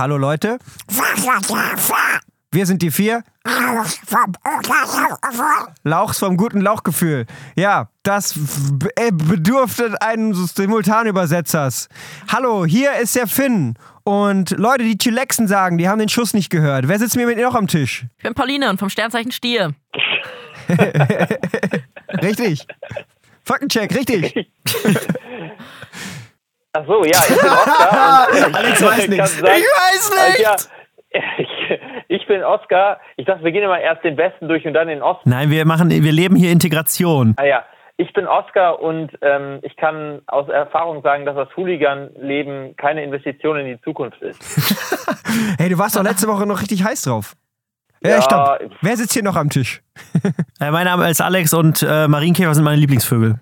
Hallo Leute. Wir sind die vier. Lauchs vom guten Lauchgefühl. Ja, das äh, bedurfte eines Simultanübersetzers. Hallo, hier ist der Finn. Und Leute, die Chillaxen sagen, die haben den Schuss nicht gehört. Wer sitzt mir mit noch am Tisch? Ich bin Pauline und vom Sternzeichen Stier. Richtig. Faktencheck, richtig. Ach so, ja, ich bin Oskar. und Alex weiß nichts. sagen- Ich weiß Äh, Ja, ich, ich bin Oskar. Ich dachte, wir gehen immer erst den Westen durch und dann den Osten. Nein, wir machen, wir leben hier Integration. Ah ja, ich bin Oskar und ähm, ich kann aus Erfahrung sagen, dass das Hooligan-Leben keine Investition in die Zukunft ist. Hey, du warst doch letzte Woche noch richtig heiß drauf. Ja, Ja. stopp. Wer sitzt hier noch am Tisch? Äh, mein Name ist Alex und äh, Marienkäfer sind meine Lieblingsvögel.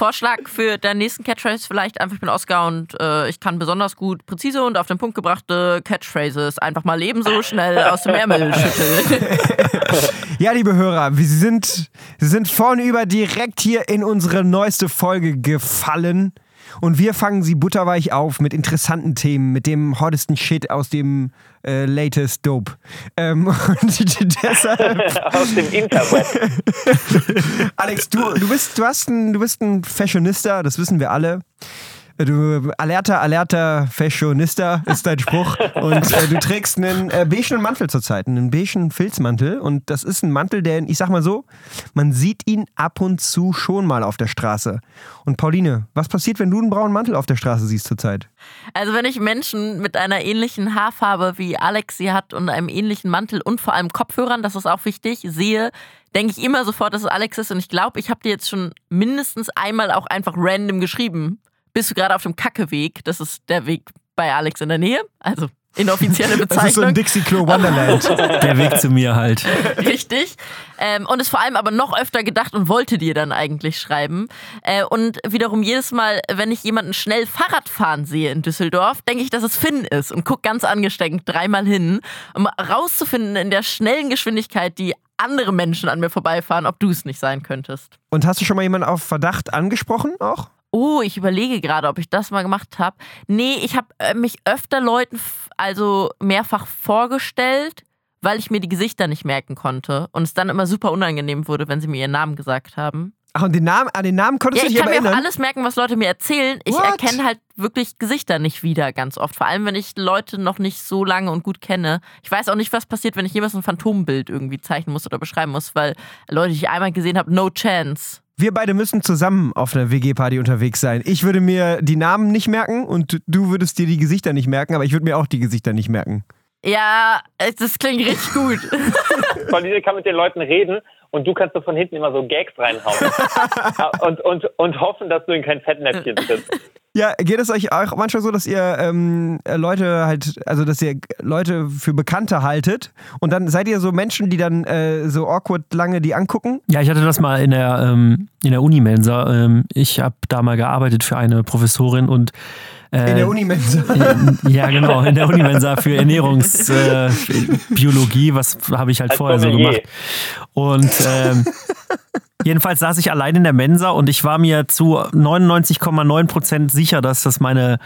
Vorschlag für deinen nächsten Catchphrase vielleicht einfach, ich bin Oscar und äh, ich kann besonders gut präzise und auf den Punkt gebrachte Catchphrases einfach mal ebenso schnell aus dem Ärmel schütteln. Ja, liebe Hörer, wir sind, Sie sind vornüber direkt hier in unsere neueste Folge gefallen. Und wir fangen sie butterweich auf mit interessanten Themen, mit dem hottesten Shit aus dem äh, latest Dope. Ähm, und deshalb, Aus dem Internet. Alex, du, du, bist, du, hast ein, du bist ein Fashionista, das wissen wir alle. Du, alerta, alerta, Fashionista ist dein Spruch. Und äh, du trägst einen äh, beigen Mantel zurzeit, einen beigen Filzmantel. Und das ist ein Mantel, der, ich sag mal so, man sieht ihn ab und zu schon mal auf der Straße. Und Pauline, was passiert, wenn du einen braunen Mantel auf der Straße siehst zurzeit? Also wenn ich Menschen mit einer ähnlichen Haarfarbe wie Alex sie hat und einem ähnlichen Mantel und vor allem Kopfhörern, das ist auch wichtig, sehe, denke ich immer sofort, dass es Alex ist. Und ich glaube, ich habe dir jetzt schon mindestens einmal auch einfach random geschrieben. Bist du gerade auf dem Kackeweg? Das ist der Weg bei Alex in der Nähe. Also inoffizielle Das ist so ein Bezeichnung. Dixie-Klo Wonderland. Der Weg zu mir halt. Richtig. Ähm, und ist vor allem aber noch öfter gedacht und wollte dir dann eigentlich schreiben. Äh, und wiederum jedes Mal, wenn ich jemanden schnell Fahrrad fahren sehe in Düsseldorf, denke ich, dass es Finn ist und guck ganz angestrengt dreimal hin, um rauszufinden in der schnellen Geschwindigkeit, die andere Menschen an mir vorbeifahren, ob du es nicht sein könntest. Und hast du schon mal jemanden auf Verdacht angesprochen auch? Oh, ich überlege gerade, ob ich das mal gemacht habe. Nee, ich habe äh, mich öfter Leuten also mehrfach vorgestellt, weil ich mir die Gesichter nicht merken konnte und es dann immer super unangenehm wurde, wenn sie mir ihren Namen gesagt haben. Ach, und den Namen, an den Namen konntest Ja, du ich dich kann aber mir auch erinnern? alles merken, was Leute mir erzählen. Ich What? erkenne halt wirklich Gesichter nicht wieder ganz oft. Vor allem, wenn ich Leute noch nicht so lange und gut kenne. Ich weiß auch nicht, was passiert, wenn ich jemals ein Phantombild irgendwie zeichnen muss oder beschreiben muss, weil Leute, die ich einmal gesehen habe, no chance. Wir beide müssen zusammen auf einer WG-Party unterwegs sein. Ich würde mir die Namen nicht merken und du würdest dir die Gesichter nicht merken, aber ich würde mir auch die Gesichter nicht merken. Ja, das klingt richtig gut. Pauline kann mit den Leuten reden und du kannst so von hinten immer so Gags reinhauen. und, und, und hoffen, dass du in kein Fettnäpfchen trittst. Ja, geht es euch auch manchmal so, dass ihr ähm, äh, Leute halt, also dass ihr Leute für Bekannte haltet und dann seid ihr so Menschen, die dann äh, so awkward lange die angucken? Ja, ich hatte das mal in der, ähm, in der Unimensa. Ähm, ich habe da mal gearbeitet für eine Professorin und äh, In der Unimensa. Ja, genau, in der Unimensa für Ernährungsbiologie. Äh, was habe ich halt Als vorher so gemacht. Und ähm, jedenfalls saß ich allein in der Mensa und ich war mir zu 99,9 Prozent sicher, dass das meine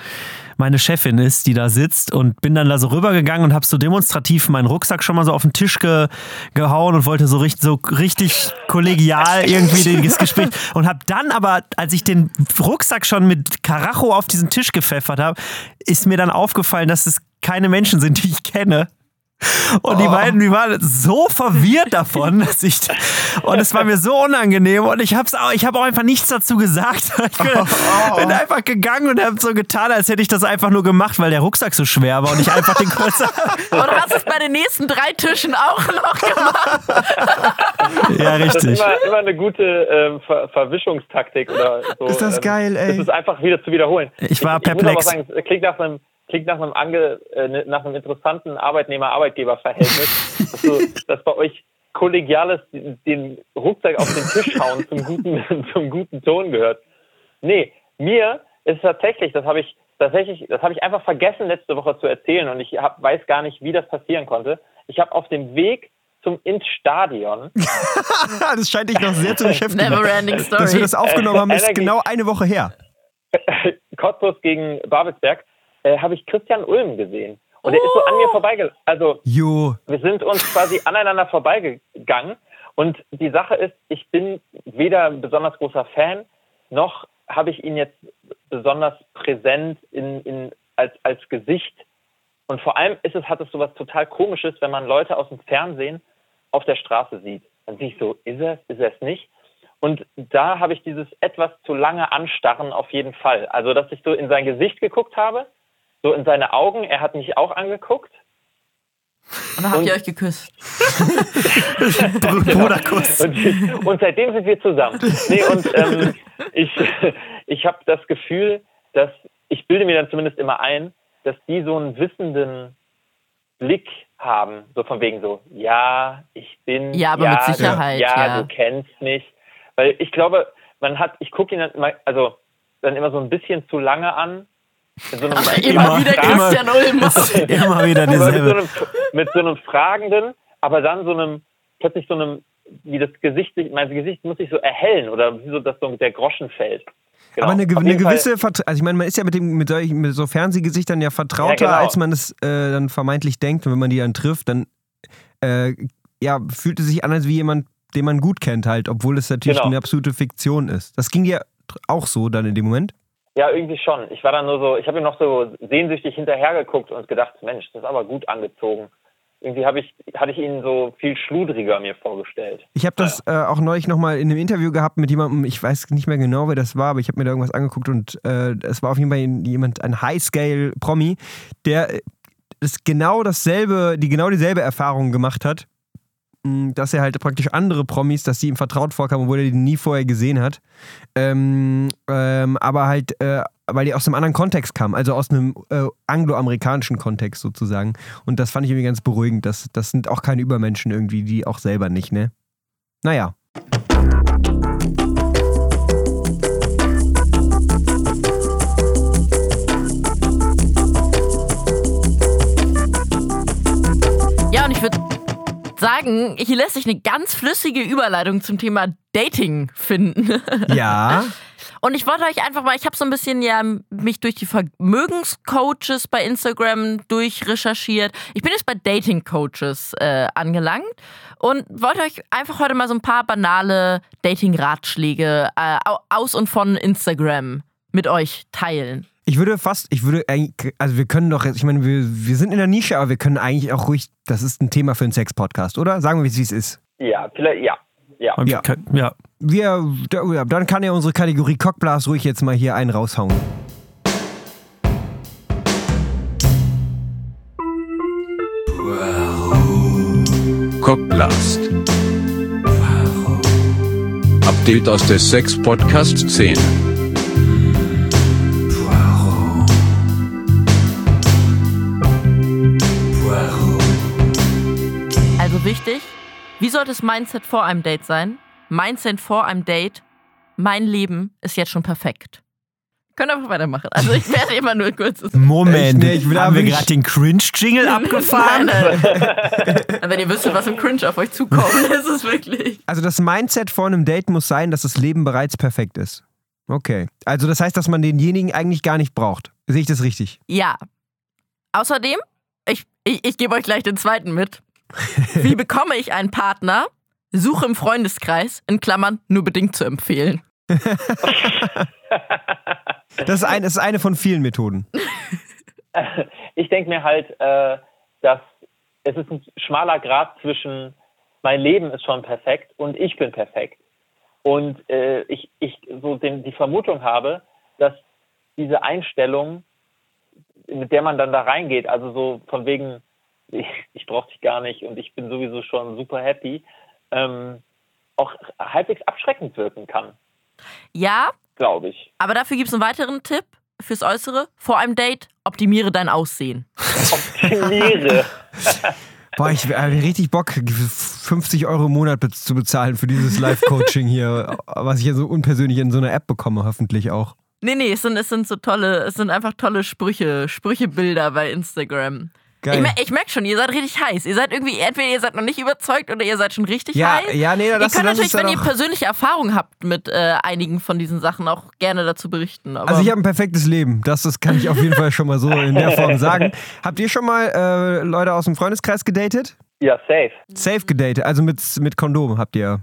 meine Chefin ist, die da sitzt und bin dann da so rübergegangen und habe so demonstrativ meinen Rucksack schon mal so auf den Tisch ge gehauen und wollte so richtig, so richtig kollegial irgendwie das Gespräch und habe dann aber, als ich den Rucksack schon mit Karacho auf diesen Tisch gepfeffert habe, ist mir dann aufgefallen, dass es keine Menschen sind, die ich kenne. Und die beiden, die waren so verwirrt davon, dass ich und es war mir so unangenehm und ich hab's auch, ich habe auch einfach nichts dazu gesagt. Ich bin, bin einfach gegangen und habe so getan, als hätte ich das einfach nur gemacht, weil der Rucksack so schwer war und ich einfach den kurz. Und hast es bei den nächsten drei Tischen auch noch gemacht. ja, Das ist richtig. immer, immer eine gute ähm, Ver Verwischungstaktik oder so. Ist das ähm, geil, ey. Das ist einfach wieder zu wiederholen. Ich war ich, ich muss aber perplex. sagen, klingt nach einem klingt nach einem, ange, äh, ne- nach einem interessanten Arbeitnehmer-Arbeitgeber-Verhältnis, dass, so, dass bei euch kollegiales den- Rucksack auf den Tisch hauen zum guten, zum guten Ton gehört. Nee, mir ist tatsächlich, das habe ich tatsächlich, das habe ich einfach vergessen letzte Woche zu erzählen und ich hab, weiß gar nicht, wie das passieren konnte. Ich habe auf dem Weg zum ins Stadion das scheint dich noch sehr zu beschäftigen. Never ending story. Dass wir das aufgenommen haben, ist Energie. genau eine Woche her. Cottbus gegen Babelsberg, äh, habe ich Christian Ulm gesehen. Und er ist so an mir vorbeigelaufen. Also Jo. wir sind uns quasi aneinander vorbeigegangen. Und die Sache ist, ich bin weder ein besonders großer Fan, noch habe ich ihn jetzt besonders präsent in, in, als, als Gesicht. Und vor allem ist es, hat es sowas total komisches, wenn man Leute aus dem Fernsehen auf der Straße sieht. Dann sehe ich so, ist er es, ist er es nicht? Und da habe ich dieses etwas zu lange Anstarren auf jeden Fall. Also, dass ich so in sein Gesicht geguckt habe, so in seine Augen, er hat mich auch angeguckt. Und dann habt ihr euch geküsst. Bruderkuss. Und, und seitdem sind wir zusammen. Nee, und ähm, ich, ich habe das Gefühl, dass ich bilde mir dann zumindest immer ein, dass die so einen wissenden Blick haben, so von wegen so, ja, ich bin, Ja, aber mit Sicherheit, ja, ja. du kennst mich, weil ich glaube, man hat, ich gucke ihn dann immer, also dann immer so ein bisschen zu lange an. So Aber immer wieder Christian Ulm. Immer wieder aber mit so, dieselbe. einem, mit so einem fragenden, aber dann so einem, plötzlich so einem, wie das Gesicht, sich- mein Gesicht muss sich so erhellen oder wie so, dass so der Groschen fällt. Genau. Aber eine, eine Fall- gewisse, Vert- also ich meine, man ist ja mit, dem, mit, solchen, mit so Fernsehgesichtern ja vertrauter, Ja, genau. als man es äh, dann vermeintlich denkt. Und wenn man die dann trifft, dann äh, ja, fühlt es sich an, als wie jemand, den man gut kennt halt, obwohl es natürlich Genau. eine absolute Fiktion ist. Das ging dir tr- auch so dann in dem Moment? Ja, irgendwie schon. Ich war dann nur so, ich habe ihm noch so sehnsüchtig hinterhergeguckt und gedacht, Mensch, das ist aber gut angezogen. Irgendwie habe ich, hatte ich ihn so viel schludriger mir vorgestellt. Ich habe das äh, auch neulich nochmal in einem Interview gehabt mit jemandem, ich weiß nicht mehr genau, wer das war, aber ich habe mir da irgendwas angeguckt und äh, es war auf jeden Fall jemand, ein High-Scale-Promi, der äh, das genau dasselbe, die genau dieselbe Erfahrung gemacht hat, dass er halt praktisch andere Promis, dass die ihm vertraut vorkamen, obwohl er die nie vorher gesehen hat. Ähm, ähm, aber halt, äh, weil die aus einem anderen Kontext kamen, also aus einem äh, angloamerikanischen Kontext sozusagen. Und das fand ich irgendwie ganz beruhigend. Das, das sind auch keine Übermenschen irgendwie, die auch selber nicht, ne? Naja. Ja, und ich würde sagen, hier lässt sich eine ganz flüssige Überleitung zum Thema Dating finden. Ja. Und ich wollte euch einfach mal, ich habe so ein bisschen ja mich durch die Vermögenscoaches bei Instagram durchrecherchiert. Ich bin jetzt bei Dating-Coaches äh, angelangt und wollte euch einfach heute mal so ein paar banale Dating-Ratschläge äh, au- aus und von Instagram mit euch teilen. Ich würde fast, ich würde eigentlich, also wir können doch, jetzt- ich meine, wir, wir sind in der Nische, aber wir können eigentlich auch ruhig, das ist ein Thema für einen Sex-Podcast, oder? Sagen wir, wie es ist. Ja, vielleicht, ja. Ja. Ja. Wir, ja, dann kann ja unsere Kategorie Cockblast ruhig jetzt mal hier einen raushauen. Cockblast. Update aus der Sex-Podcast-Szene. Also wichtig, wie sollte das Mindset vor einem Date sein? Mindset vor einem Date, mein Leben ist jetzt schon perfekt. Könnt einfach weitermachen. Also ich werde immer nur kurz. Moment, ich will haben wir gerade den Cringe-Jingle abgefahren? Nein, nein. Wenn ihr wüsstet, was im Cringe auf euch zukommt, ist es wirklich. Also das Mindset vor einem Date muss sein, dass das Leben bereits perfekt ist. Okay. Also das heißt, dass man denjenigen eigentlich gar nicht braucht. Sehe ich das richtig? Ja. Außerdem, ich, ich, ich gebe euch gleich den zweiten mit. Wie bekomme ich einen Partner? Suche im Freundeskreis, in Klammern, nur bedingt zu empfehlen. Das ist, ein, das ist eine von vielen Methoden. Ich denke mir halt, äh, dass es ist ein schmaler Grad zwischen mein Leben ist schon perfekt und ich bin perfekt. Und äh, ich, ich so den, die Vermutung habe, dass diese Einstellung, mit der man dann da reingeht, also so von wegen, ich, ich brauche dich gar nicht und ich bin sowieso schon super happy, ähm, auch halbwegs abschreckend wirken kann, Ja, glaube ich. aber dafür gibt es einen weiteren Tipp fürs Äußere. Vor einem Date, optimiere dein Aussehen. Optimiere. Boah, ich habe richtig Bock, 50 Euro im Monat zu bezahlen für dieses Live-Coaching hier, was ich ja so unpersönlich in so einer App bekomme, hoffentlich auch. Nee, nee, es sind, es sind so tolle, es sind einfach tolle Sprüche, Sprüchebilder bei Instagram. Geil. Ich, mer ich merke schon, ihr seid richtig heiß. Ihr seid irgendwie, entweder ihr seid noch nicht überzeugt oder ihr seid schon richtig Ja, heiß. ja, nee, ihr das- könnt das natürlich, wenn ihr persönliche Erfahrung habt mit äh, einigen von diesen Sachen, auch gerne dazu berichten. Aber Also ich habe ein perfektes Leben. Das, das kann ich auf jeden Fall schon mal so in der Form sagen. Habt ihr schon mal äh, Leute aus dem Freundeskreis gedatet? Ja, safe. Safe gedatet, also mit, mit Kondom habt ihr.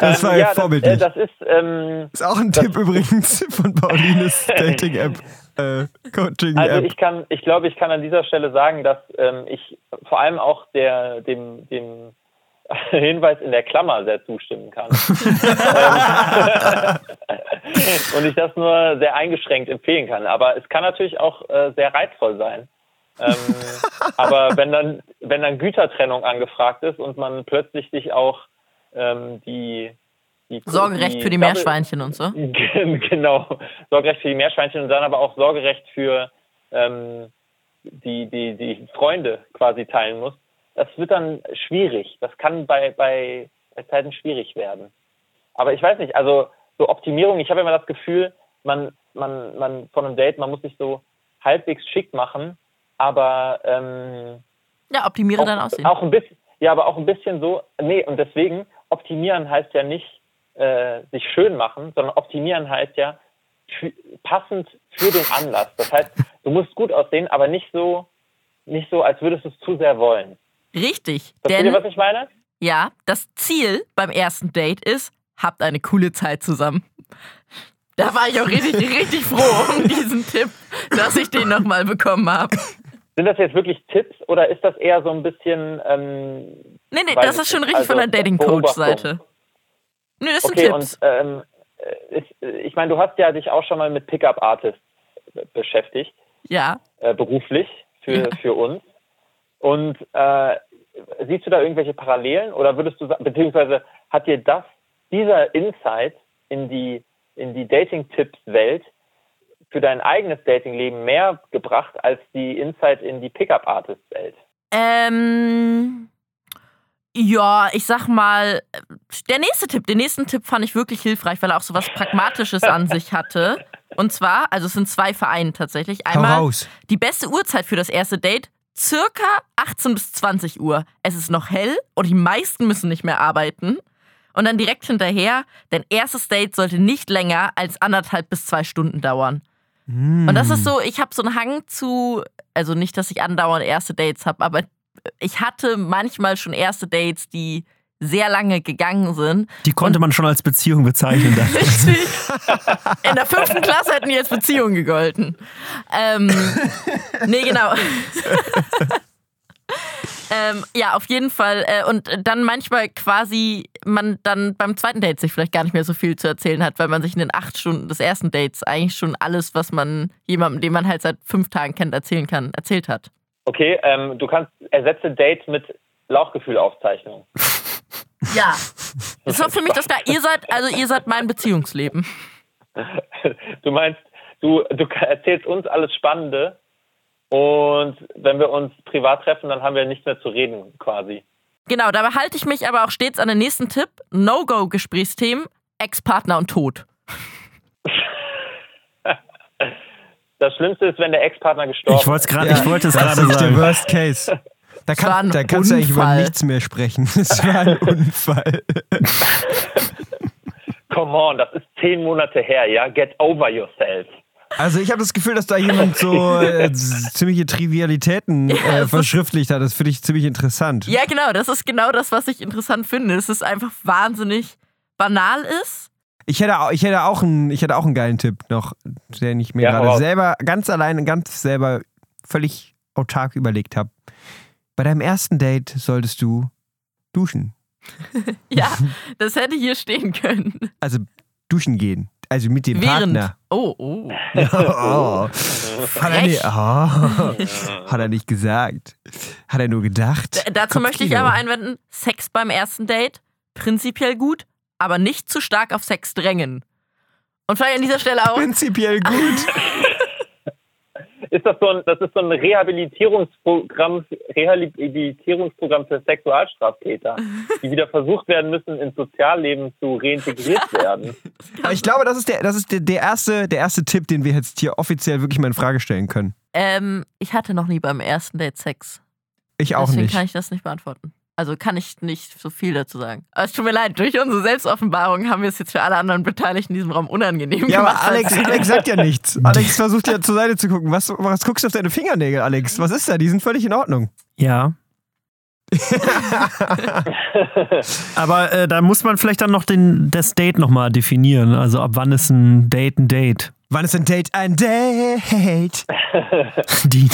Das war Ähm, ja, vorbildlich. Das, äh, das ist, ähm, ist auch ein Tipp übrigens von Paulines Dating-App, äh, Coaching-App. Also ich kann, ich glaube, ich kann an dieser Stelle sagen, dass ähm, ich vor allem auch der, dem, dem Hinweis in der Klammer sehr zustimmen kann. Und ich das nur sehr eingeschränkt empfehlen kann. Aber es kann natürlich auch äh, sehr reizvoll sein. Ähm, aber wenn dann, wenn dann Gütertrennung angefragt ist und man plötzlich sich auch ähm, die, die Sorgerecht für die Meerschweinchen und so. genau. Sorgerecht für die Meerschweinchen und dann aber auch Sorgerecht für ähm, die, die, die Freunde quasi teilen muss. Das wird dann schwierig. Das kann bei, bei, bei Zeiten schwierig werden. Aber ich weiß nicht, also so Optimierung, ich habe immer das Gefühl, man, man, man von einem Date, man muss sich so halbwegs schick machen, aber ähm, Ja, optimiere auch, dein Aussehen. auch ein bisschen, ja, aber auch ein bisschen so, nee, und deswegen, optimieren heißt ja nicht äh, sich schön machen, sondern optimieren heißt ja passend für den Anlass. Das heißt, du musst gut aussehen, aber nicht so, nicht so, als würdest du es zu sehr wollen. Richtig. Versteht Denn ihr, was ich meine? ja, das Ziel beim ersten Date ist, habt eine coole Zeit zusammen. Da war ich auch richtig, richtig froh um diesen Tipp, dass ich den nochmal bekommen habe. Sind das jetzt wirklich Tipps oder ist das eher so ein bisschen ähm, Nee, nee, das ist schon richtig von der Also, Dating-Coach-Seite. Nee, das sind okay Tipps. und ähm, äh, ist, ich meine, du hast ja dich auch schon mal mit Pickup-Artists beschäftigt. Ja. äh, beruflich für, Ja. für uns. Und äh, siehst du da irgendwelche Parallelen oder würdest du sagen, beziehungsweise hat dir das, dieser Insight in die, in die Dating-Tipps-Welt für dein eigenes Datingleben mehr gebracht als die Insight in die Pickup-Artist-Welt? Ähm. Ja, ich sag mal, der nächste Tipp, den nächsten Tipp fand ich wirklich hilfreich, weil er auch so was Pragmatisches an sich hatte. Und zwar, also es sind zwei Vereine tatsächlich. Einmal die beste Uhrzeit für das erste Date, circa 18 bis 20 Uhr. Es ist noch hell und die meisten müssen nicht mehr arbeiten. Und dann direkt hinterher, dein erstes Date sollte nicht länger als anderthalb bis zwei Stunden dauern. Und das ist so, ich habe so einen Hang zu, also nicht, dass ich andauernd erste Dates habe, aber ich hatte manchmal schon erste Dates, die sehr lange gegangen sind. Die konnte man schon als Beziehung bezeichnen. Richtig. In der fünften Klasse hätten die als Beziehung gegolten. Ähm, nee, genau. ähm, ja, auf jeden Fall. Äh, und dann manchmal quasi man dann beim zweiten Date sich vielleicht gar nicht mehr so viel zu erzählen hat, weil man sich in den acht Stunden des ersten Dates eigentlich schon alles, was man jemandem, den man halt seit fünf Tagen kennt, erzählen kann, erzählt hat. Okay, ähm, du kannst ersetze Date mit Lauchgefühlaufzeichnung. Ja. Das war für mich das klar. Ihr seid, also ihr seid mein Beziehungsleben. Du meinst, du, du erzählst uns alles Spannende und wenn wir uns privat treffen, dann haben wir nichts mehr zu reden quasi. Genau, dabei halte ich mich aber auch stets an den nächsten Tipp. No-Go-Gesprächsthemen, Ex-Partner und Tod. Das Schlimmste ist, wenn der Ex-Partner gestorben Ich wollte es gerade, Ja, ich wollte es das gerade ist der sagen. Worst Case. Da, kann, da kannst du eigentlich über Unfall. nichts mehr sprechen. Es war ein Unfall. Come on, das ist zehn Monate her, ja? Get over yourself. Also ich habe das Gefühl, dass da jemand so äh, ziemliche Trivialitäten das äh, ist- verschriftlicht hat. Das finde ich ziemlich interessant. Ja, genau, das ist genau das, was ich interessant finde. Es ist einfach wahnsinnig banal ist. Ich hätte, auch, ich, hätte auch einen, ich hätte auch einen geilen Tipp noch, den ich mir Ja, gerade selber, ganz alleine, ganz selber, völlig autark überlegt habe. Bei deinem ersten Date solltest du duschen. Ja, das hätte hier stehen können. Also duschen gehen. Also mit dem Während. Partner. Oh, oh. Oh. Hat, er nicht, oh. Hat er nicht gesagt. Hat er nur gedacht. D- Dazu möchte ich aber einwenden: Sex beim ersten Date, prinzipiell gut, aber nicht zu stark auf Sex drängen. Und vielleicht an dieser Stelle auch. Prinzipiell gut. Ist das so ein, das ist so ein Rehabilitierungsprogramm, Rehabilitierungsprogramm für Sexualstraftäter, die wieder versucht werden müssen, ins Sozialleben zu reintegriert werden. Aber ich glaube, das ist, der, das ist der, der, erste, der erste Tipp, den wir jetzt hier offiziell wirklich mal in Frage stellen können. Ähm, ich hatte noch nie beim ersten Date Sex. Ich auch Deswegen nicht. kann ich das nicht beantworten. Also kann ich nicht so viel dazu sagen. Aber es tut mir leid, durch unsere Selbstoffenbarung haben wir es jetzt für alle anderen Beteiligten in diesem Raum unangenehm Ja, gemacht. aber Alex, als- Alex sagt ja nichts. Alex versucht ja zur Seite zu gucken. Was, was guckst du auf deine Fingernägel, Alex? Was ist da? Die sind völlig in Ordnung. Ja. Aber äh, da muss man vielleicht dann noch den, das Date nochmal definieren. Also ab wann ist ein Date ein Date? Wann ist ein Date ein Date? Die,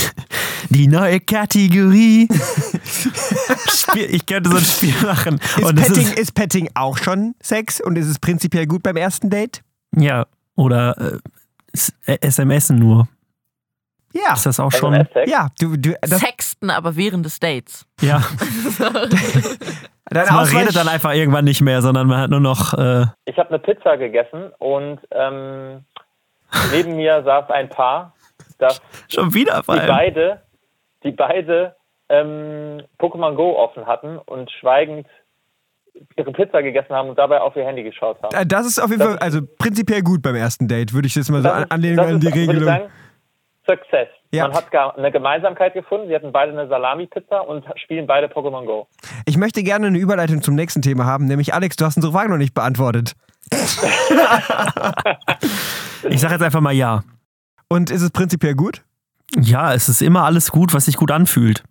die neue Kategorie. Spiel, ich könnte so ein Spiel machen. Ist Petting, ist, ist Petting auch schon Sex und ist es prinzipiell gut beim ersten Date? ja, oder äh, S- äh, nur. Ja. Ist das auch schon? Ja, du, du das, Sexten, aber während des Dates. Ja. dein Man redet dann einfach irgendwann nicht mehr, sondern man hat nur noch. Äh, Ich habe eine Pizza gegessen und ähm, neben mir saß ein Paar, das schon wieder die beide, die beide ähm, Pokémon Go offen hatten und schweigend ihre Pizza gegessen haben und dabei auf ihr Handy geschaut haben. Äh, Das ist auf jeden Das Fall, also prinzipiell gut beim ersten Date, würde ich jetzt mal so ist- anlehnen das an die ist, würde ich Regelung. Sagen, Success. Ja. Man hat gar eine Gemeinsamkeit gefunden. Sie hatten beide eine Salami-Pizza und spielen beide Pokémon Go. Ich möchte gerne eine Überleitung zum nächsten Thema haben, nämlich Alex, du hast unsere Frage noch nicht beantwortet. Ich sage jetzt einfach mal ja. Und ist es prinzipiell gut? Ja, es ist immer alles gut, was sich gut anfühlt.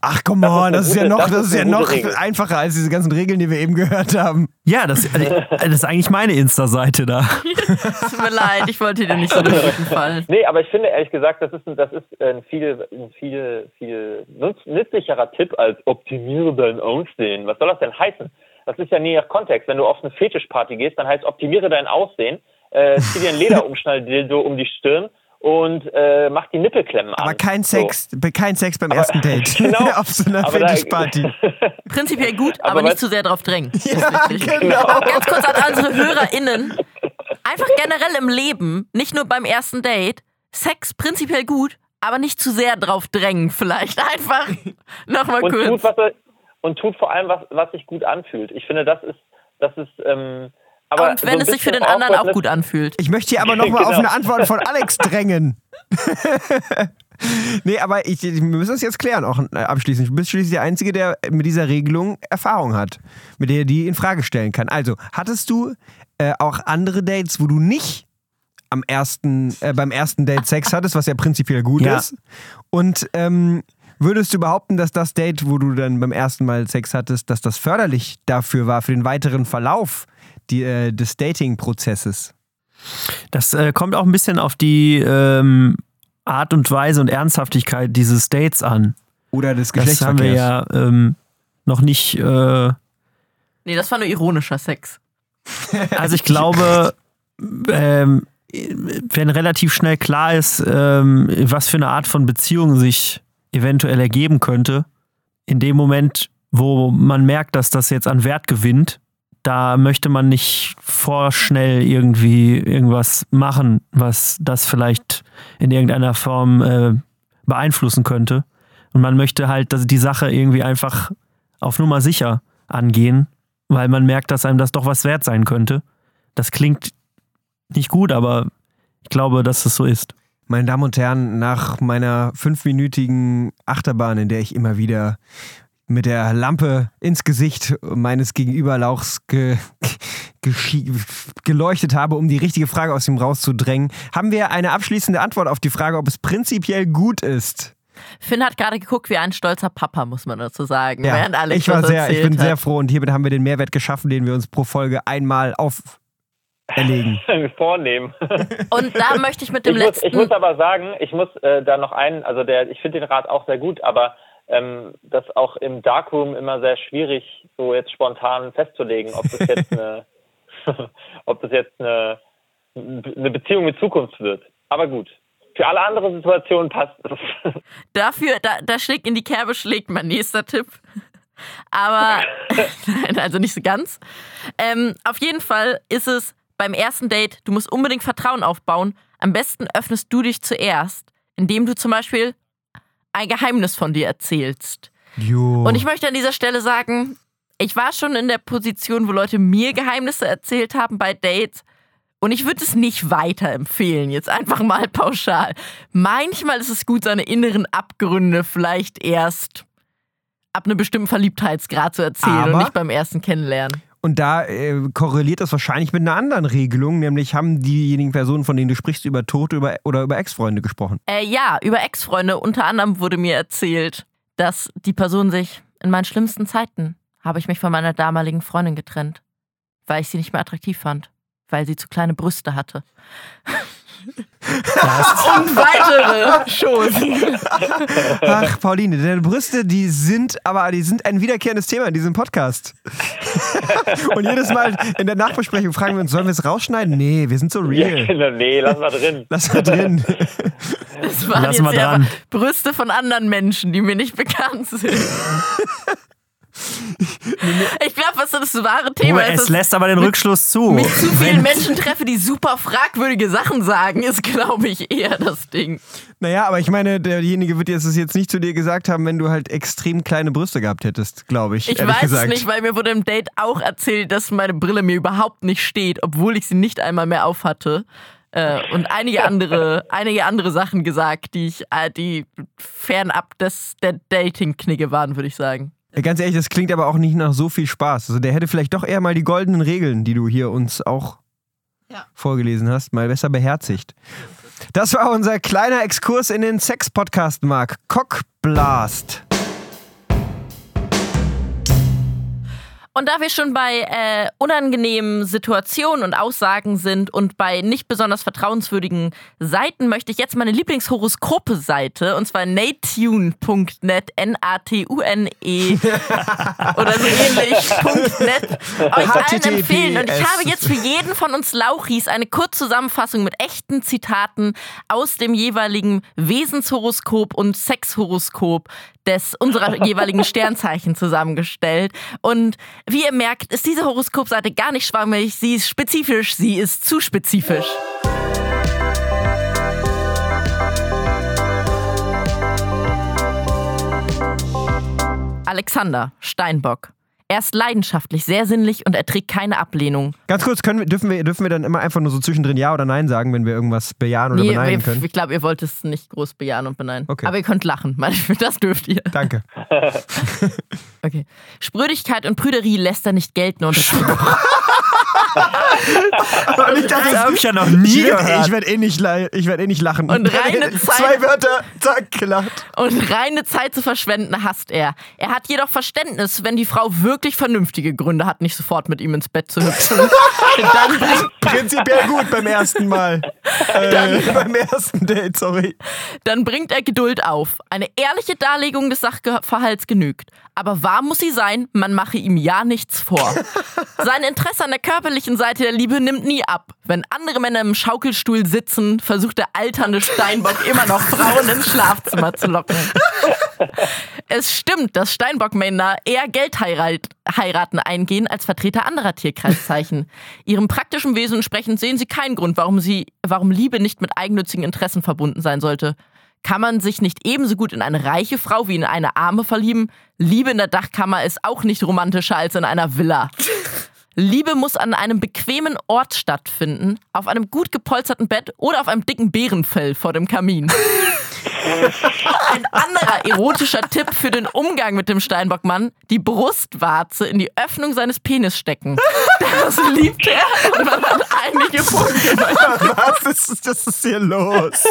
Ach komm Das ist on, das ist ja gute- noch, das das ist ja noch Regel. einfacher als diese ganzen Regeln, die wir eben gehört haben. Ja, das, äh, das ist eigentlich meine Insta-Seite da. Tut mir leid, ich wollte dir nicht so den Rücken fallen. Nee, aber ich finde ehrlich gesagt, das ist ein, das ist ein viel, ein viel, viel nützlicherer Tipp als optimiere dein Aussehen. Was soll das denn heißen? Das ist ja nie nach Kontext. Wenn du auf eine Fetischparty gehst, dann heißt optimiere dein Aussehen, äh, zieh dir ein Lederumschnalldildo um die Stirn und äh, mach die Nippelklemmen an. Aber kein Sex, kein Sex beim Aber- ersten Date. Genau. Auf so einer Fetischparty. Prinzipiell gut, aber, Aber nicht zu sehr drauf drängen. Ja, genau. Ganz kurz an unsere HörerInnen. Einfach generell im Leben, nicht nur beim ersten Date, Sex prinzipiell gut, aber nicht zu sehr drauf drängen vielleicht. Einfach nochmal und kurz. tut, was er, und tut vor allem, was, was sich gut anfühlt. Ich finde, das ist, das ist, ähm, aber Und so wenn ein es sich für den anderen auch gut anfühlt. Ich möchte hier aber nochmal auf Genau. eine Antwort von Alex drängen. nee, aber ich, wir müssen das jetzt klären, auch äh, abschließend. Du bist schließlich der Einzige, der mit dieser Regelung Erfahrung hat, mit der er die in Frage stellen kann. Also, hattest du äh, auch andere Dates, wo du nicht am ersten, äh, beim ersten Date Sex hattest, was ja prinzipiell gut Ja. ist? Und ähm, würdest du behaupten, dass das Date, wo du dann beim ersten Mal Sex hattest, dass das förderlich dafür war, für den weiteren Verlauf die, äh, des Dating-Prozesses? Das äh, kommt auch ein bisschen auf die ähm, Art und Weise und Ernsthaftigkeit dieses Dates an. Oder des Das haben wir Geschlechtsverkehrs? ja ähm, noch nicht. Äh, Nee, das war nur ironischer Sex. also ich glaube, ähm, wenn relativ schnell klar ist, ähm, was für eine Art von Beziehung sich eventuell ergeben könnte, in dem Moment, wo man merkt, dass das jetzt an Wert gewinnt, da möchte man nicht vorschnell irgendwie irgendwas machen, was das vielleicht in irgendeiner Form äh, beeinflussen könnte. Und man möchte halt dass die Sache irgendwie einfach auf Nummer sicher angehen, weil man merkt, dass einem das doch was wert sein könnte. Das klingt nicht gut, aber ich glaube, dass es so ist. Meine Damen und Herren, nach meiner fünfminütigen Achterbahn, in der ich immer wieder mit der Lampe ins Gesicht meines Gegenüberlauchs ge geleuchtet habe, um die richtige Frage aus ihm rauszudrängen, haben wir eine abschließende Antwort auf die Frage, ob es prinzipiell gut ist. Finn hat gerade geguckt wie ein stolzer Papa, muss man dazu sagen. Ja, während Alex ich war das sehr, ich bin sehr hat. froh und hiermit haben wir den Mehrwert geschaffen, den wir uns pro Folge einmal auferlegen. vornehmen. Und da möchte ich mit dem Ich muss, letzten. ich muss aber sagen, ich muss äh, da noch einen, also der, ich finde den Rat auch sehr gut, aber ähm, das auch im Darkroom immer sehr schwierig, so jetzt spontan festzulegen, ob das jetzt eine, ob das jetzt eine, eine Beziehung mit Zukunft wird. Aber gut. Für alle anderen Situationen passt es. Dafür, da, da schlägt in die Kerbe schlägt mein nächster Tipp. Aber, nein, also nicht so ganz. Ähm, auf jeden Fall ist es beim ersten Date, du musst unbedingt Vertrauen aufbauen. Am besten öffnest du dich zuerst, indem du zum Beispiel ein Geheimnis von dir erzählst. Jo. Und ich möchte an dieser Stelle sagen, ich war schon in der Position, wo Leute mir Geheimnisse erzählt haben bei Dates Und ich würde es nicht weiterempfehlen, jetzt einfach mal pauschal. Manchmal ist es gut, seine inneren Abgründe vielleicht erst ab einem bestimmten Verliebtheitsgrad zu erzählen Aber- und nicht beim ersten Kennenlernen. Und da äh, korreliert das wahrscheinlich mit einer anderen Regelung, nämlich haben diejenigen Personen, von denen du sprichst, über Tote über, oder über Ex-Freunde gesprochen. Äh, ja, über Ex-Freunde. Unter anderem wurde mir erzählt, dass die Person sich in meinen schlimmsten Zeiten habe ich mich von meiner damaligen Freundin getrennt, weil ich sie nicht mehr attraktiv fand, weil sie zu kleine Brüste hatte. Und weitere Chosen. Ach, Pauline, deine Brüste, die sind aber die sind ein wiederkehrendes Thema in diesem Podcast. Und jedes Mal in der Nachbesprechung fragen wir uns, sollen wir es rausschneiden? Nee, wir sind so Ja, real. genau, nee, lass mal drin. Lass mal drin. Das waren Lass jetzt mal ja dran. Brüste von anderen Menschen, die mir nicht bekannt sind. Ich glaube, was so das wahre Thema Bruder, ist, es lässt aber den Rückschluss zu. mich zu viele Wenn- Menschen treffe, die super fragwürdige Sachen sagen, ist, glaube ich, eher das Ding. Naja, aber ich meine, derjenige wird jetzt es jetzt nicht zu dir gesagt haben, wenn du halt extrem kleine Brüste gehabt hättest, glaube ich. Ich ehrlich weiß gesagt. es nicht, weil mir wurde im Date auch erzählt, dass meine Brille mir überhaupt nicht steht, obwohl ich sie nicht einmal mehr auf hatte. Äh, und einige andere, einige andere Sachen gesagt, die ich, äh, die fernab des der Dating-Knigge waren, würde ich sagen. Ja, Ganz ehrlich, das klingt aber auch nicht nach so viel Spaß. Also der hätte vielleicht doch eher mal die goldenen Regeln, die du hier uns auch Ja. vorgelesen hast, mal besser beherzigt. Das war unser kleiner Exkurs in den Sex-Podcast, Marc. Cockblast. Und da wir schon bei äh, unangenehmen Situationen und Aussagen sind und bei nicht besonders vertrauenswürdigen Seiten, möchte ich jetzt meine Lieblingshoroskope-Seite, und zwar natune.net, N-A-T-U-N-E oder so ähnlich, .net, euch allen empfehlen. Und ich habe jetzt für jeden von uns Lauchis eine Kurzzusammenfassung mit echten Zitaten aus dem jeweiligen Wesenshoroskop und Sexhoroskop des unserer jeweiligen Sternzeichen zusammengestellt. Und wie ihr merkt, ist diese Horoskopseite gar nicht schwammig, sie ist spezifisch, sie ist zu spezifisch. Alexander Steinbock. Er ist leidenschaftlich, sehr sinnlich und er trägt keine Ablehnung. Ganz kurz, können wir, dürfen, wir, dürfen wir dann immer einfach nur so zwischendrin Ja oder Nein sagen, wenn wir irgendwas bejahen oder Nee, beneiden wir- können? ich glaube, ihr wollt es nicht groß bejahen und beneiden. Okay. Aber ihr könnt lachen. Das dürft ihr. Danke. Okay. Sprödigkeit und Prüderie lässt er nicht gelten und Und ich dachte, Das habe ich ja noch nie ich werde gehört. werd eh, nicht ich werd eh nicht lachen. Und reine Zeit- Zwei Wörter, zack, gelacht. Und reine Zeit zu verschwenden hasst er. Er hat jedoch Verständnis, wenn die Frau wirklich vernünftige Gründe hat, nicht sofort mit ihm ins Bett zu hüpfen. Prinzipiell gut beim ersten Mal. Äh, beim ersten Date, sorry. dann bringt er Geduld auf. Eine ehrliche Darlegung des Sachverhalts genügt. Aber wahr muss sie sein, man mache ihm ja nichts vor. Sein Interesse an der körperlichen Seite der Liebe nimmt nie ab. Wenn andere Männer im Schaukelstuhl sitzen, versucht der alternde Steinbock immer noch Frauen ins Schlafzimmer zu locken. Es stimmt, dass Steinbock-Männer eher Geldheiraten eingehen als Vertreter anderer Tierkreiszeichen. Ihrem praktischen Wesen entsprechend sehen sie keinen Grund, warum, sie, warum Liebe nicht mit eigennützigen Interessen verbunden sein sollte. Kann man sich nicht ebenso gut in eine reiche Frau wie in eine arme verlieben? Liebe in der Dachkammer ist auch nicht romantischer als in einer Villa. Liebe muss an einem bequemen Ort stattfinden, auf einem gut gepolsterten Bett oder auf einem dicken Bärenfell vor dem Kamin. Ein anderer erotischer Tipp für den Umgang mit dem Steinbockmann: die Brustwarze in die Öffnung seines Penis stecken. Das liebt er und man hat einige Punkte. Was ist, das ist hier los?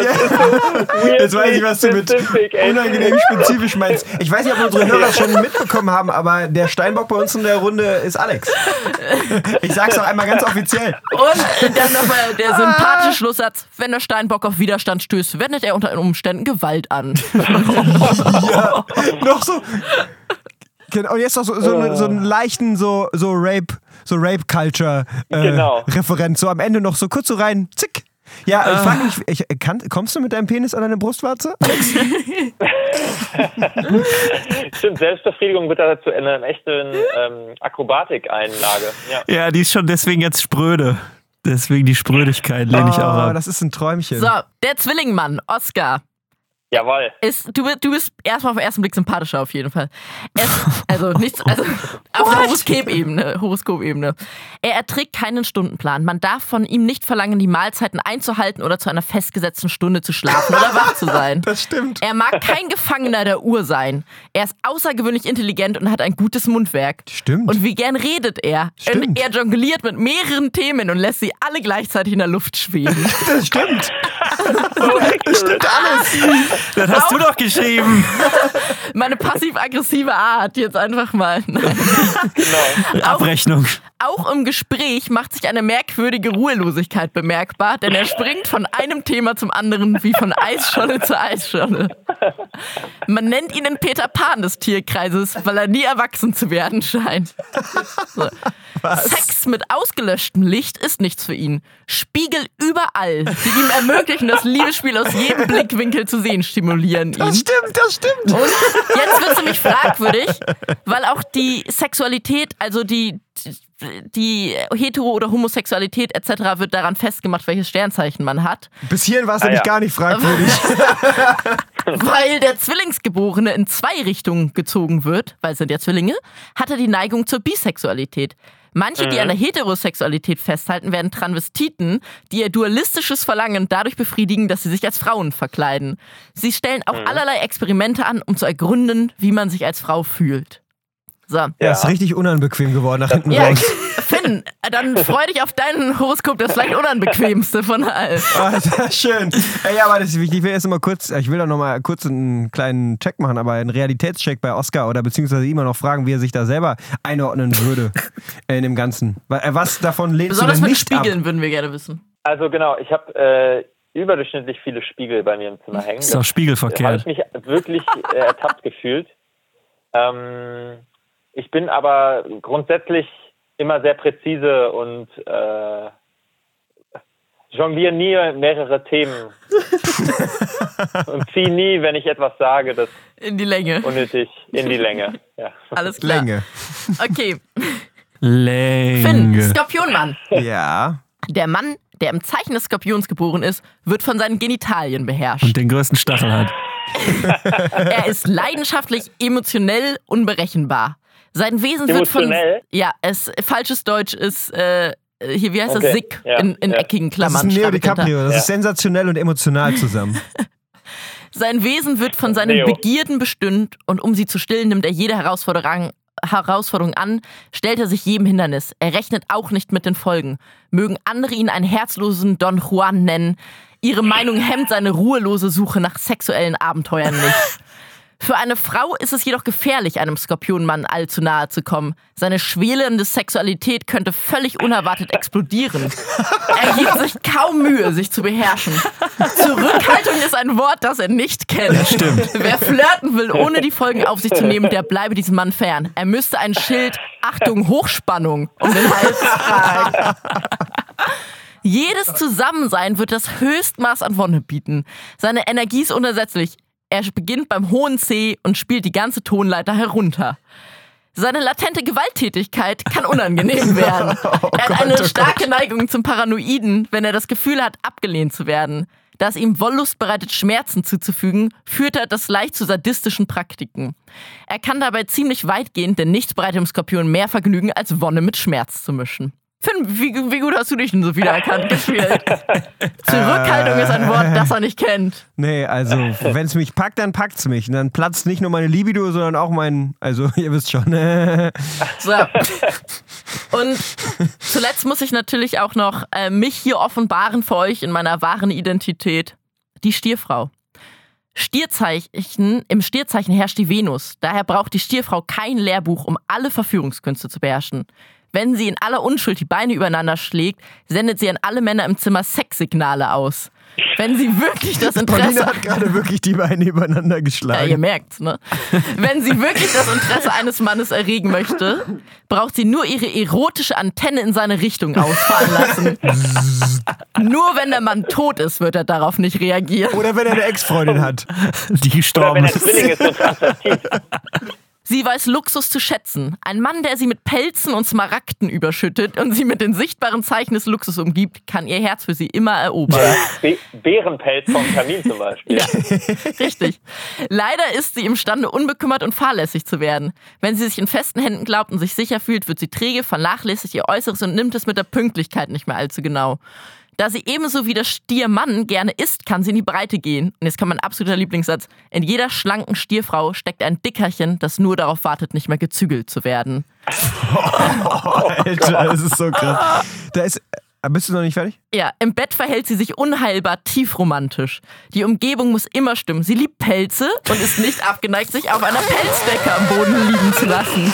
ja. Jetzt weiß ich, was du mit unangenehm spezifisch meinst. Ich weiß nicht, ob unsere Hörer schon mitbekommen haben, aber der Steinbock bei uns in der Runde ist Alex. Ich sag's noch einmal ganz offiziell. Und dann nochmal der sympathische Schlusssatz: Wenn der Steinbock auf Widerstand stößt, wendet er unter Umständen Gewalt an. Ja, noch so. Genau, und jetzt noch so, so, so einen leichten so, so Rape, so Rape-Culture äh, Genau. Referenz. So am Ende noch so kurz so rein, zick. Ja, ich frage mich, ich, kann, kommst du mit deinem Penis an deine Brustwarze? Stimmt, Selbstbefriedigung wird da zu einer echten ähm, Akrobatikeinlage. Ja. Ja, die ist schon deswegen jetzt spröde. Deswegen die Sprödigkeit lehne ich auch Oh, ab. das ist ein Träumchen. So, der Zwillingmann, Oscar. Jawohl. ist, du, du bist erstmal auf den ersten Blick sympathischer auf jeden Fall. Er ist, also nichts, also auf der Horoskopebene, Horoskopebene. Er erträgt keinen Stundenplan. Man darf von ihm nicht verlangen, die Mahlzeiten einzuhalten oder zu einer festgesetzten Stunde zu schlafen oder wach zu sein. Das stimmt. Er mag kein Gefangener der Uhr sein. Er ist außergewöhnlich intelligent und hat ein gutes Mundwerk. Stimmt. Und wie gern redet er? Stimmt. Und er jongliert mit mehreren Themen und lässt sie alle gleichzeitig in der Luft schweben. Das stimmt. So accurate. Das hast du doch geschrieben. Meine passiv-aggressive Art jetzt einfach mal. Nein. Genau. Abrechnung. Auch im Gespräch macht sich eine merkwürdige Ruhelosigkeit bemerkbar, denn er springt von einem Thema zum anderen wie von Eisscholle zu Eisscholle. Man nennt ihn den Peter Pan des Tierkreises, weil er nie erwachsen zu werden scheint. So. Sex mit ausgelöschtem Licht ist nichts für ihn. Spiegel überall, die ihm ermöglichen, das Liebesspiel aus jedem Blickwinkel zu sehen, stimulieren ihn. Das stimmt, das stimmt. Jetzt wird es nämlich fragwürdig, weil auch die Sexualität, also die, die Hetero- oder Homosexualität etc. wird daran festgemacht, welches Sternzeichen man hat. Bis hierhin war es Ah, nämlich ja. gar nicht fragwürdig. Weil der Zwillingsgeborene in zwei Richtungen gezogen wird, weil es sind ja Zwillinge, hat er die Neigung zur Bisexualität. Manche, die an der Heterosexualität festhalten, werden Transvestiten, die ihr dualistisches Verlangen dadurch befriedigen, dass sie sich als Frauen verkleiden. Sie stellen auch allerlei Experimente an, um zu ergründen, wie man sich als Frau fühlt. So. Ja, ist richtig unanbequem geworden nach hinten Ja, raus. Finn, dann freu dich auf dein Horoskop, das vielleicht unanbequemste von allen. Ah, sehr schön. Ey, aber das ist wichtig. Ich will erst mal kurz, ich will da noch mal kurz einen kleinen Check machen, aber einen Realitätscheck bei Oscar oder beziehungsweise immer noch fragen, wie er sich da selber einordnen würde in dem Ganzen. Äh, Was davon lehnst Besonders du denn mit nicht ab? Spiegeln würden wir gerne wissen. Also genau, ich habe äh, überdurchschnittlich viele Spiegel bei mir im Zimmer hängen. Ist doch habe spiegelverkehrt. ich mich wirklich äh, ertappt gefühlt. Ähm, ich bin aber grundsätzlich immer sehr präzise und äh, jongliere nie mehrere Themen und ziehe nie, wenn ich etwas sage, das In die Länge. unnötig in die Länge. Ja. Alles klar. Länge. Okay, Länge. Finn, Skorpionmann. Ja. Der Mann, der im Zeichen des Skorpions geboren ist, wird von seinen Genitalien beherrscht. Und den größten Stachel hat. Er ist leidenschaftlich, emotionell, unberechenbar. Sein Wesen wird von. Ja, es, falsches Deutsch ist. Äh, hier, wie heißt das? Okay, Sick ja, in, in ja. eckigen Das ist Klammern. Neo. DiCaprio. Das Ja. ist sensationell und emotional zusammen. Sein Wesen wird von seinen Neo. Begierden bestimmt und um sie zu stillen, nimmt er jede Herausforderung, Herausforderung an, stellt er sich jedem Hindernis. Er rechnet auch nicht mit den Folgen. Mögen andere ihn einen herzlosen Don Juan nennen. Ihre Meinung hemmt seine ruhelose Suche nach sexuellen Abenteuern nicht. Für eine Frau ist es jedoch gefährlich, einem Skorpionmann allzu nahe zu kommen. Seine schwelende Sexualität könnte völlig unerwartet explodieren. Er gibt sich kaum Mühe, sich zu beherrschen. Zurückhaltung ist ein Wort, das er nicht kennt. Stimmt. Wer flirten will, ohne die Folgen auf sich zu nehmen, der bleibe diesem Mann fern. Er müsste ein Schild, Achtung, Hochspannung, um den Hals tragen. Jedes Zusammensein wird das Höchstmaß an Wonne bieten. Seine Energie ist unersetzlich. Er beginnt beim hohen C und spielt die ganze Tonleiter herunter. Seine latente Gewalttätigkeit kann unangenehm werden. er hat eine starke Neigung zum Paranoiden, wenn er das Gefühl hat, abgelehnt zu werden. Da es ihm Wollust bereitet, Schmerzen zuzufügen, führt er das leicht zu sadistischen Praktiken. Er kann dabei ziemlich weit gehen, denn nichts bereitet dem Skorpion mehr Vergnügen, als Wonne mit Schmerz zu mischen. Finn, wie, wie gut hast du dich denn so wiedererkannt gespielt? Zurückhaltung ist ein Wort, das er nicht kennt. Nee, also, wenn es mich packt, dann packt's mich. Und dann platzt nicht nur meine Libido, sondern auch mein. Also, ihr wisst schon. So. Und zuletzt muss ich natürlich auch noch äh, mich hier offenbaren für euch in meiner wahren Identität. Die Stierfrau. Stierzeichen, im Stierzeichen herrscht die Venus. Daher braucht die Stierfrau kein Lehrbuch, um alle Verführungskünste zu beherrschen. Wenn sie in aller Unschuld die Beine übereinander schlägt, sendet sie an alle Männer im Zimmer Sexsignale aus. Wenn sie wirklich das Interesse Paulina hat gerade wirklich die Beine übereinander ja, ihr geschlagen. merkt's, ne? Wenn sie wirklich das Interesse eines Mannes erregen möchte, braucht sie nur ihre erotische Antenne in seine Richtung ausfahren lassen. nur wenn der Mann tot ist, wird er darauf nicht reagieren. Oder wenn er eine Ex-Freundin hat. Die Oder gestorben wenn er ist. Zwilling ist und transvestit. Sie weiß Luxus zu schätzen. Ein Mann, der sie mit Pelzen und Smaragden überschüttet und sie mit den sichtbaren Zeichen des Luxus umgibt, kann ihr Herz für sie immer erobern. Be Bärenpelz vom Kamin zum Beispiel. Ja, richtig. Leider ist sie imstande, unbekümmert und fahrlässig zu werden. Wenn sie sich in festen Händen glaubt und sich sicher fühlt, wird sie träge, vernachlässigt ihr Äußeres und nimmt es mit der Pünktlichkeit nicht mehr allzu genau. Da sie ebenso wie der Stiermann gerne isst, kann sie in die Breite gehen. Und jetzt kommt mein absoluter Lieblingssatz. In jeder schlanken Stierfrau steckt ein Dickerchen, das nur darauf wartet, nicht mehr gezügelt zu werden. Alter, das ist so krass. Da ist. äh, Bist du noch nicht fertig? Ja, im Bett verhält sie sich unheilbar tiefromantisch. Die Umgebung muss immer stimmen. Sie liebt Pelze und ist nicht abgeneigt, sich auf einer Pelzdecke am Boden liegen zu lassen.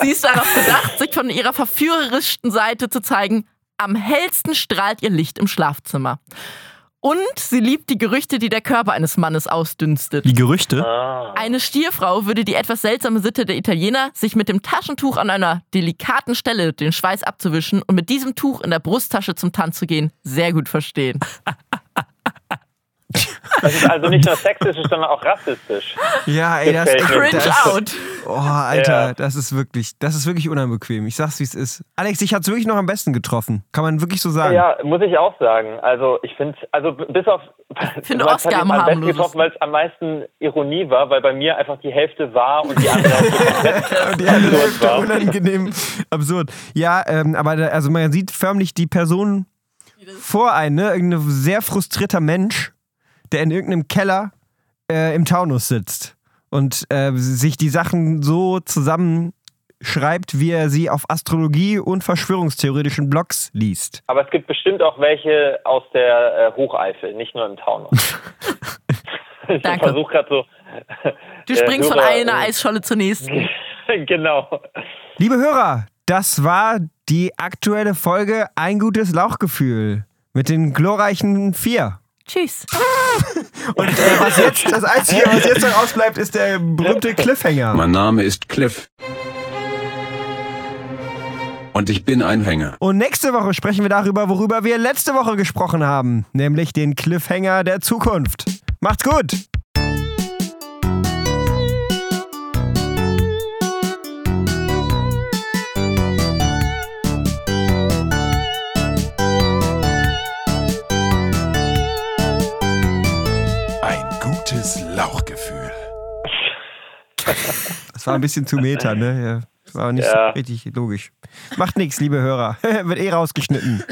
Sie ist darauf bedacht, sich von ihrer verführerischsten Seite zu zeigen. Am hellsten strahlt ihr Licht im Schlafzimmer. Und sie liebt die Gerüchte, die der Körper eines Mannes ausdünstet. Die Gerüchte. Eine Stierfrau würde die etwas seltsame Sitte der Italiener, sich mit dem Taschentuch an einer delikaten Stelle den Schweiß abzuwischen und mit diesem Tuch in der Brusttasche zum Tanz zu gehen, sehr gut verstehen. Das ist also nicht nur sexistisch, sondern auch rassistisch. Ja, ey, das. Cringe das, out. Oh, Alter, Ja. das ist wirklich, das ist wirklich unanbequem. Ich sag's, wie es ist. Alex, dich hat's wirklich noch am besten getroffen. Kann man wirklich so sagen. Ja, muss ich auch sagen. Also ich finde, also bis auf finde weil es Oscar hat am besten getroffen, weil es am meisten Ironie war, weil bei mir einfach die Hälfte war und die andere Und die andere absurd Hälfte war. unangenehm absurd. Ja, ähm, aber da, also man sieht förmlich die Person vor einem, ne? Irgendein sehr frustrierter Mensch, der in irgendeinem Keller äh, im Taunus sitzt und äh, sich die Sachen so zusammenschreibt, wie er sie auf Astrologie und verschwörungstheoretischen Blogs liest. Aber es gibt bestimmt auch welche aus der äh, Hocheifel, nicht nur im Taunus. ich Danke. versuche gerade so. Du äh, springst von Hörer- einer Eisscholle zur nächsten. genau. Liebe Hörer, das war die aktuelle Folge Ein gutes Lauchgefühl mit den glorreichen vier. Tschüss. Und äh, was jetzt, das Einzige, was jetzt noch ausbleibt, ist der berühmte Cliffhanger. Mein Name ist Cliff. Und ich bin ein Hänger. Und nächste Woche sprechen wir darüber, worüber wir letzte Woche gesprochen haben, nämlich den Cliffhanger der Zukunft. Macht's gut! Lauchgefühl. Das war ein bisschen zu meta, ne? Ja, das war nicht Ja. so richtig logisch. Macht nichts, liebe Hörer. Wird eh rausgeschnitten.